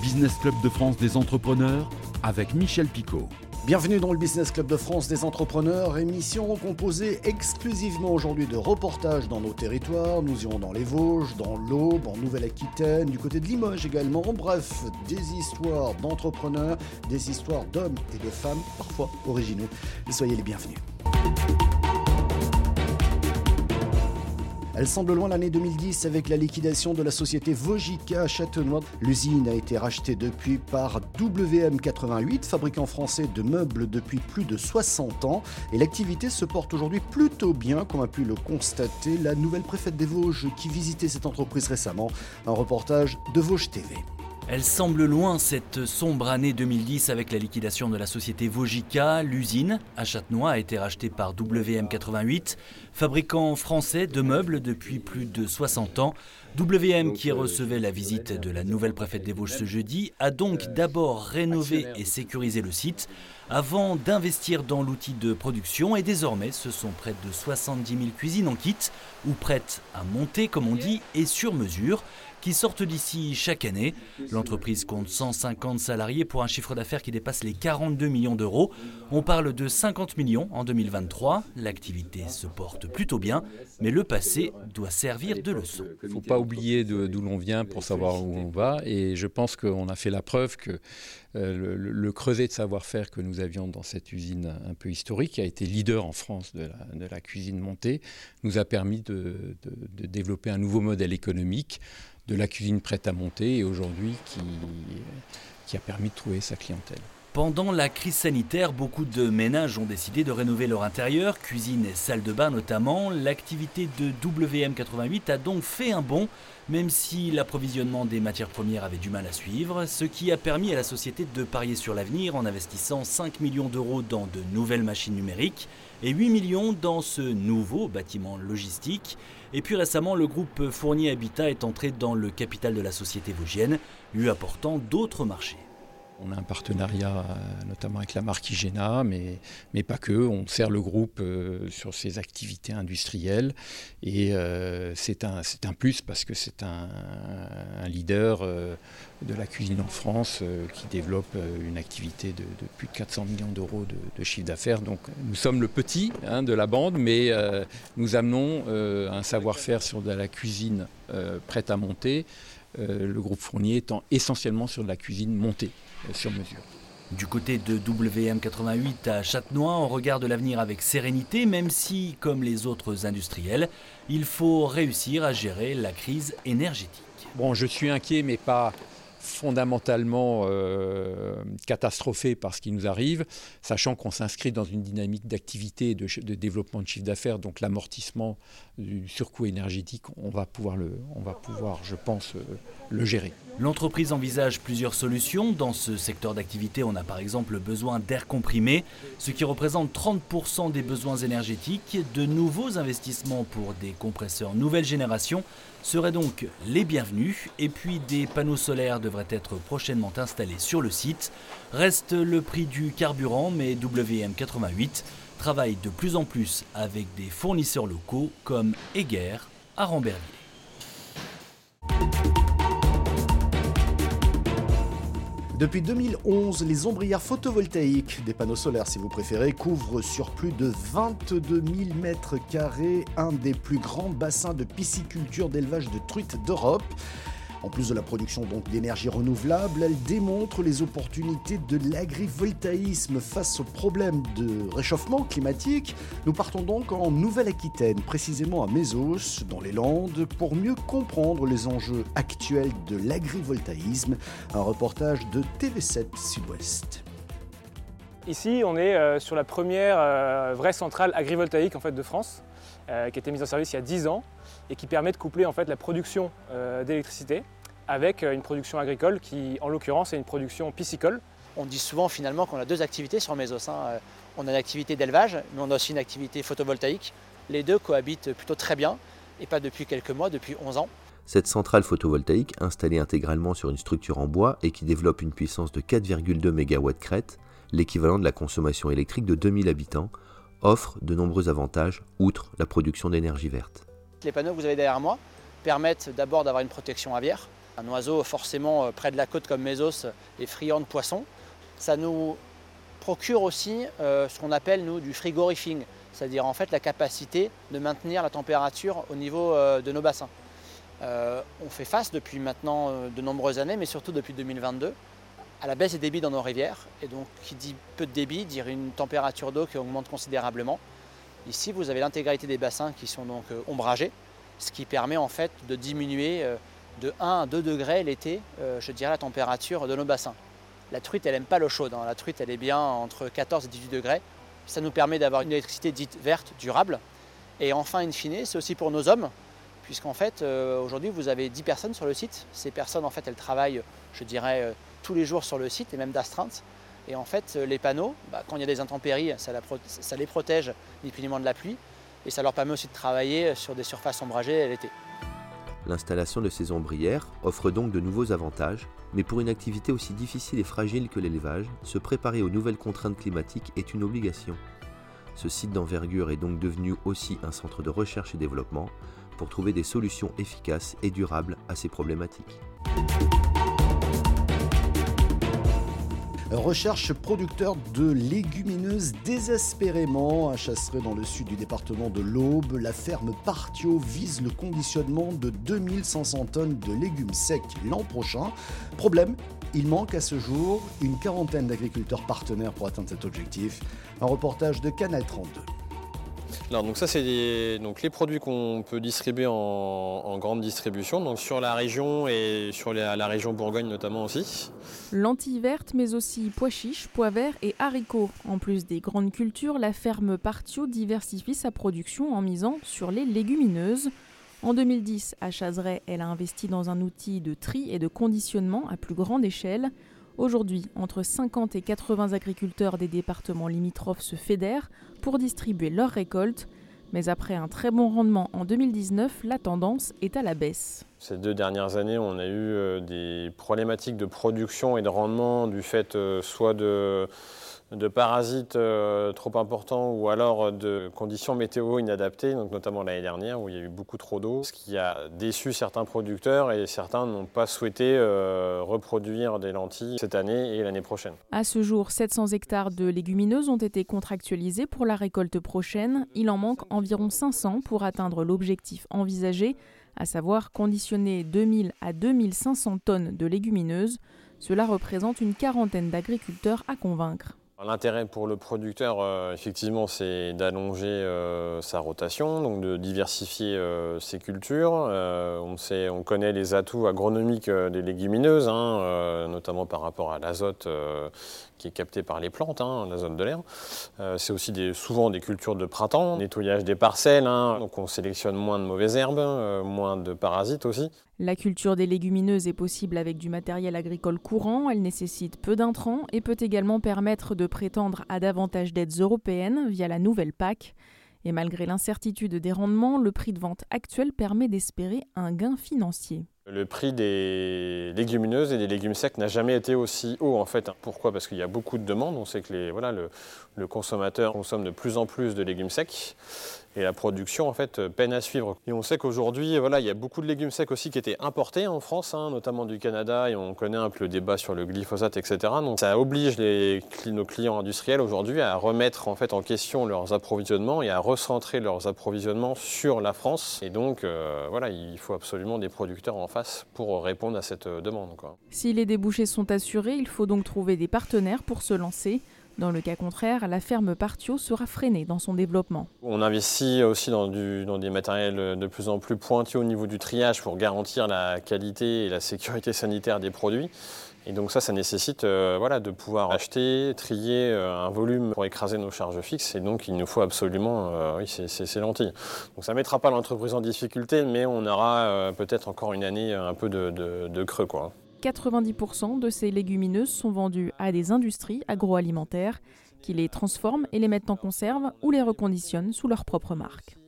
Business Club de France des entrepreneurs avec Michel Picot. Bienvenue dans le Business Club de France des entrepreneurs, émission composée exclusivement aujourd'hui de reportages dans nos territoires. Nous irons dans les Vosges, dans l'Aube, en Nouvelle-Aquitaine, du côté de Limoges également. Bref, des histoires d'entrepreneurs, des histoires d'hommes et de femmes, parfois originaux. soyez les bienvenus. Elle semble loin l'année 2010 avec la liquidation de la société Vogica à Châtenois. L'usine a été rachetée depuis par WM88, fabricant français de meubles depuis plus de 60 ans. Et l'activité se porte aujourd'hui plutôt bien, comme a pu le constater la nouvelle préfète des Vosges qui visitait cette entreprise récemment. Un reportage de Vosges TV. Elle semble loin cette sombre année 2010 avec la liquidation de la société Vogica. L'usine à Châtenois a été rachetée par WM88, fabricant français de meubles depuis plus de 60 ans. WM, qui recevait la visite de la nouvelle préfète des Vosges ce jeudi, a donc d'abord rénové et sécurisé le site avant d'investir dans l'outil de production et désormais ce sont près de 70 000 cuisines en kit ou prêtes à monter comme on dit et sur mesure qui sortent d'ici chaque année. L'entreprise compte 150 salariés pour un chiffre d'affaires qui dépasse les 42 millions d'euros. On parle de 50 millions en 2023. L'activité se porte plutôt bien, mais le passé doit servir de leçon. Il ne faut pas oublier d'où l'on vient pour savoir où on va. Et je pense qu'on a fait la preuve que euh, le, creuset de savoir-faire que nous avions dans cette usine un peu historique, qui a été leader en France de la, cuisine montée, nous a permis de développer un nouveau modèle économique de la cuisine prête à monter et aujourd'hui qui, qui a permis de trouver sa clientèle. Pendant la crise sanitaire, beaucoup de ménages ont décidé de rénover leur intérieur, cuisine et salle de bain notamment. L'activité de WM88 a donc fait un bond, même si l'approvisionnement des matières premières avait du mal à suivre, ce qui a permis à la société de parier sur l'avenir en investissant 5 millions d'euros dans de nouvelles machines numériques et 8 millions dans ce nouveau bâtiment logistique. Et puis récemment, le groupe Fournier Habitat est entré dans le capital de la société vosgienne, lui apportant d'autres marchés. On a un partenariat euh, notamment avec la marque Igena, mais, mais pas que. On sert le groupe euh, sur ses activités industrielles et euh, c'est un, plus parce que c'est un, leader de la cuisine en France qui développe une activité de, plus de 400 millions d'euros de, chiffre d'affaires. Donc nous sommes le petit hein, de la bande, mais nous amenons un savoir-faire sur de la cuisine prête à monter. Le groupe Fournier étant essentiellement sur de la cuisine montée. Euh, sur mesure. Du côté de WM88 à Châtenois, on regarde l'avenir avec sérénité, même si, comme les autres industriels, il faut réussir à gérer la crise énergétique. Bon, je suis inquiet, mais pas, fondamentalement euh, catastrophé par ce qui nous arrive, sachant qu'on s'inscrit dans une dynamique d'activité de, développement de chiffre d'affaires, donc l'amortissement du surcoût énergétique, on va pouvoir, le, je pense, euh, le gérer. L'entreprise envisage plusieurs solutions. Dans ce secteur d'activité, on a par exemple besoin d'air comprimé, ce qui représente 30% des besoins énergétiques. De nouveaux investissements pour des compresseurs nouvelle génération seraient donc les bienvenus. Et puis des panneaux solaires devraient être prochainement installés sur le site. Reste le prix du carburant, mais WM88 travaille de plus en plus avec des fournisseurs locaux comme Eger à Ramberville. Depuis 2011, les ombrières photovoltaïques, des panneaux solaires si vous préférez, couvrent sur plus de 22 000 mètres carrés un des plus grands bassins de pisciculture d'élevage de truites d'Europe. En plus de la production d'énergie renouvelable, elle démontre les opportunités de l'agrivoltaïsme face aux problèmes de réchauffement climatique. Nous partons donc en Nouvelle-Aquitaine, précisément à Mésos, dans les Landes, pour mieux comprendre les enjeux actuels de l'agrivoltaïsme. Un reportage de TV7 Sud-Ouest. Ici, on est euh, sur la première euh, vraie centrale agrivoltaïque en fait, de France, euh, qui a été mise en service il y a 10 ans et qui permet de coupler en fait, la production d'électricité avec une production agricole qui, en l'occurrence, est une production piscicole. On dit souvent finalement qu'on a deux activités sur Mésos. Hein. On a une activité d'élevage, mais on a aussi une activité photovoltaïque. Les deux cohabitent plutôt très bien, et pas depuis quelques mois, depuis 11 ans. Cette centrale photovoltaïque, installée intégralement sur une structure en bois et qui développe une puissance de 4,2 MW crête, l'équivalent de la consommation électrique de 2000 habitants, offre de nombreux avantages, outre la production d'énergie verte. Les panneaux que vous avez derrière moi permettent d'abord d'avoir une protection aviaire, Un oiseau forcément près de la côte comme Mésos est friand de poissons. Ça nous procure aussi ce qu'on appelle nous du frigorifing, c'est-à-dire en fait la capacité de maintenir la température au niveau de nos bassins. on fait face depuis maintenant de nombreuses années, mais surtout depuis 2022, à la baisse des débits dans nos rivières. Et donc, qui dit peu de débit, dit une température d'eau qui augmente considérablement. Ici, vous avez l'intégralité des bassins qui sont donc euh, ombragés, ce qui permet en fait de diminuer euh, de 1 à 2 degrés l'été, euh, je dirais, la température de nos bassins. La truite, elle n'aime pas l'eau chaude. Hein. La truite, elle est bien entre 14 et 18 degrés. Ça nous permet d'avoir une électricité dite verte, durable. Et enfin, in fine, c'est aussi pour nos hommes, puisqu'en fait, aujourd'hui, vous avez 10 personnes sur le site. Ces personnes, en fait, elles travaillent, je dirais, tous les jours sur le site et même d'astreinte. Et en fait, euh, les panneaux, bah, quand il y a des intempéries, ça, les protège ni plus ni moins de la pluie et ça leur permet aussi de travailler sur des surfaces ombragées l'été. L'installation de ces ombrières offre donc de nouveaux avantages, mais pour une activité aussi difficile et fragile que l'élevage, se préparer aux nouvelles contraintes climatiques est une obligation. Ce site d'envergure est donc devenu aussi un centre de recherche et développement pour trouver des solutions efficaces et durables à ces problématiques. Recherche producteur de légumineuses désespérément. À Chasseret, dans le sud du département de l'Aube, la ferme Partio vise le conditionnement de 2500 tonnes de légumes secs l'an prochain. Problème, il manque à ce jour une quarantaine d'agriculteurs partenaires pour atteindre cet objectif. Un reportage de Canal 32. Alors, donc ça c'est donc les produits qu'on peut distribuer en, grande distribution, donc sur la région et sur la, région Bourgogne notamment aussi. Lentilles vertes, mais aussi pois chiches, pois verts et haricots. En plus des grandes cultures, la ferme Partio diversifie sa production en misant sur les légumineuses. En 2010, à Chazeret, elle a investi dans un outil de tri et de conditionnement à plus grande échelle. Aujourd'hui, entre 50 et 80 agriculteurs des départements limitrophes se fédèrent pour distribuer leurs récoltes. Mais après un très bon rendement en 2019, la tendance est à la baisse. Ces deux dernières années, on a eu euh, des problématiques de production et de rendement du fait euh, soit de de parasites euh, trop importants ou alors de conditions météo inadaptées, notamment l'année dernière où il y a eu beaucoup trop d'eau, ce qui a déçu certains producteurs et certains n'ont pas souhaité euh, reproduire des lentilles cette année et l'année prochaine. À ce jour, 700 hectares de légumineuses ont été contractualisés pour la récolte prochaine. Il en manque environ 500 pour atteindre l'objectif envisagé, à savoir conditionner 2000 à 2500 tonnes de légumineuses. Cela représente une quarantaine d'agriculteurs à convaincre. L'intérêt pour le producteur, euh, effectivement, c'est d'allonger euh, sa rotation, donc de diversifier euh, ses cultures. on, sait, on connaît les atouts agronomiques des légumineuses, hein, notamment par rapport à l'azote qui est capté par les plantes, hein, l'azote de l'air. c'est aussi souvent des cultures de printemps, nettoyage des parcelles, hein, donc on sélectionne moins de mauvaises herbes, moins de parasites aussi. La culture des légumineuses est possible avec du matériel agricole courant, elle nécessite peu d'intrants et peut également permettre de prétendre à davantage d'aides européennes via la nouvelle PAC. Et malgré l'incertitude des rendements, le prix de vente actuel permet d'espérer un gain financier. Le prix des légumineuses et des légumes secs n'a jamais été aussi haut en fait. Pourquoi? Parce qu'il y a beaucoup de demandes. On sait que le consommateur consomme de plus en plus de légumes secs et la production en fait peine à suivre. Et on sait qu'aujourd'hui, voilà, il y a beaucoup de légumes secs aussi qui étaient importés en France, hein, notamment du Canada, et on connaît un peu le débat sur le glyphosate, etc. Donc ça oblige nos clients industriels aujourd'hui à remettre en fait en question leurs approvisionnements et à recentrer leurs approvisionnements sur la France. Et donc euh, voilà, il faut absolument des producteurs en face pour répondre à cette demande. Si les débouchés sont assurés, il faut donc trouver des partenaires pour se lancer. Dans le cas contraire, la ferme Partio sera freinée dans son développement. On investit aussi dans, des matériels de plus en plus pointus au niveau du triage pour garantir la qualité et la sécurité sanitaire des produits. Et donc ça, ça nécessite euh, voilà, de pouvoir acheter, trier euh, un volume pour écraser nos charges fixes. Et donc il nous faut absolument euh, oui, ces, lentilles. Donc ça ne mettra pas l'entreprise en difficulté, mais on aura peut-être encore une année un peu de, de creux. Quoi. 90% de ces légumineuses sont vendues à des industries agroalimentaires qui les transforment et les mettent en conserve ou les reconditionnent sous leur propre marque.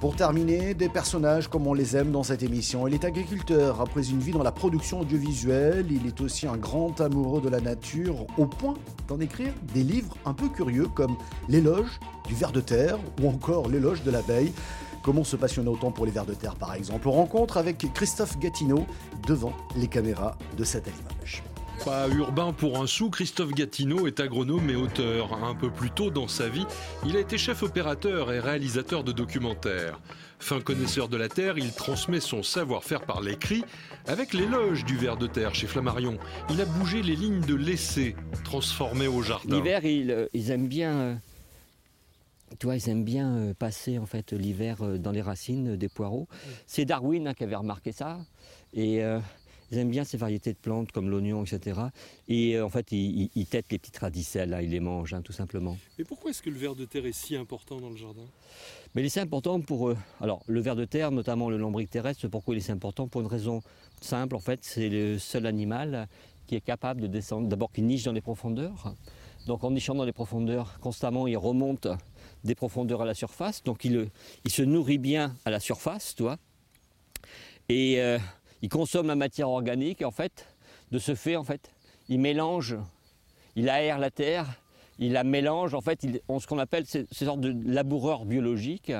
Pour terminer, des personnages comme on les aime dans cette émission. Il est agriculteur. Après une vie dans la production audiovisuelle, il est aussi un grand amoureux de la nature, au point d'en écrire des livres un peu curieux comme L'éloge du ver de terre ou encore L'éloge de l'abeille. Comment se passionner autant pour les vers de terre par exemple? Rencontre avec Christophe Gatineau devant les caméras de Satellimage. Pas urbain pour un sou, Christophe Gatineau est agronome et auteur. Un peu plus tôt dans sa vie, il a été chef opérateur et réalisateur de documentaires. Fin connaisseur de la terre, il transmet son savoir-faire par l'écrit avec l'éloge du ver de terre chez Flammarion. Il a bougé les lignes de l'essai, transformées au jardin. L'hiver, ils, euh, ils, aiment bien. Euh, tu vois, ils aiment bien euh, passer en fait l'hiver dans les racines des poireaux. C'est Darwin hein, qui avait remarqué ça. Et ils aiment bien ces variétés de plantes comme l'oignon, etc. Et euh, en fait, ils, têtent les petites radicelles, là, ils les mangent, hein, tout simplement. Mais pourquoi est-ce que le ver de terre est si important dans le jardin? Mais il est si important pour... eux. alors, le ver de terre, notamment le lombric terrestre, pourquoi il est si important? Pour une raison simple, en fait, c'est le seul animal qui est capable de descendre, d'abord qui niche dans les profondeurs. Donc en nichant dans les profondeurs, constamment, il remonte des profondeurs à la surface. Donc il, se nourrit bien à la surface, tu vois. Et euh, il consomme la matière organique, en fait, de ce fait, en fait, il mélange, il aère la terre, il la mélange, en fait, il, ce qu'on appelle ces, sortes de laboureurs biologiques,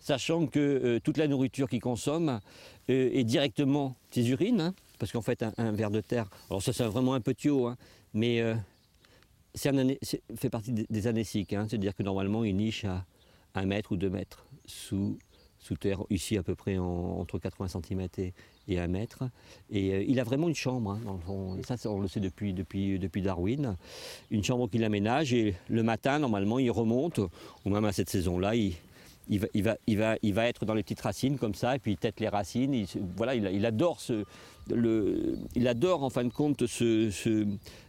sachant que euh, toute la nourriture qu'il consomme euh, est directement ses urines, hein, parce qu'en fait, un, ver de terre, alors ça c'est vraiment un petit haut, hein, mais c'est fait partie des, anéciques, hein, c'est-à-dire que normalement, il niche à un mètre ou deux mètres sous sous terre, ici à peu près entre 80 cm et, 1 mètre. Et euh, il a vraiment une chambre, hein, ça, on le sait depuis, depuis, depuis Darwin, une chambre qu'il aménage et le matin, normalement, il remonte, ou même à cette saison-là, il, va, il, va, il, va, il va être dans les petites racines comme ça, et puis il tête les racines. Il, voilà, il, adore ce, le, il adore en fin de compte ce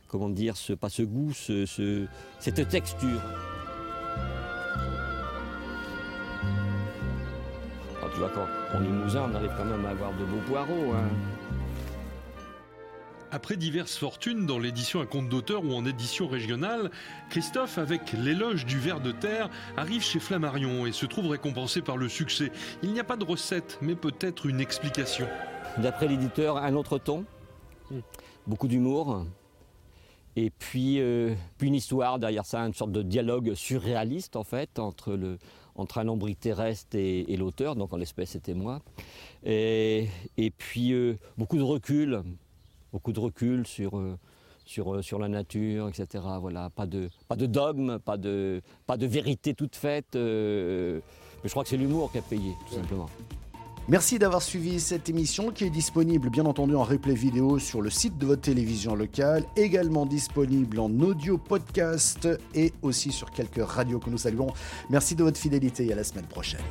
comment dire, ce, pas ce goût, ce, cette texture. tu vois, quand on Limousin, on arrive quand même à avoir de beaux poireaux. Hein. Après diverses fortunes dans l'édition à compte d'auteur ou en édition régionale, Christophe, avec l'éloge du ver de terre, arrive chez Flammarion et se trouve récompensé par le succès. Il n'y a pas de recette, mais peut-être une explication. D'après l'éditeur, un autre ton, beaucoup d'humour, et puis, euh, une histoire derrière ça, une sorte de dialogue surréaliste en fait entre, un lombric terrestre et, l'auteur, donc en l'espèce c'était moi. Et, puis euh, beaucoup de recul, beaucoup de recul sur, euh, la nature, etc. Voilà, pas de, pas dogme, pas de vérité toute faite. mais je crois que c'est l'humour qui a payé, tout simplement. Merci d'avoir suivi cette émission qui est disponible bien entendu en replay vidéo sur le site de votre télévision locale, également disponible en audio podcast et aussi sur quelques radios que nous saluons. Merci de votre fidélité et à la semaine prochaine.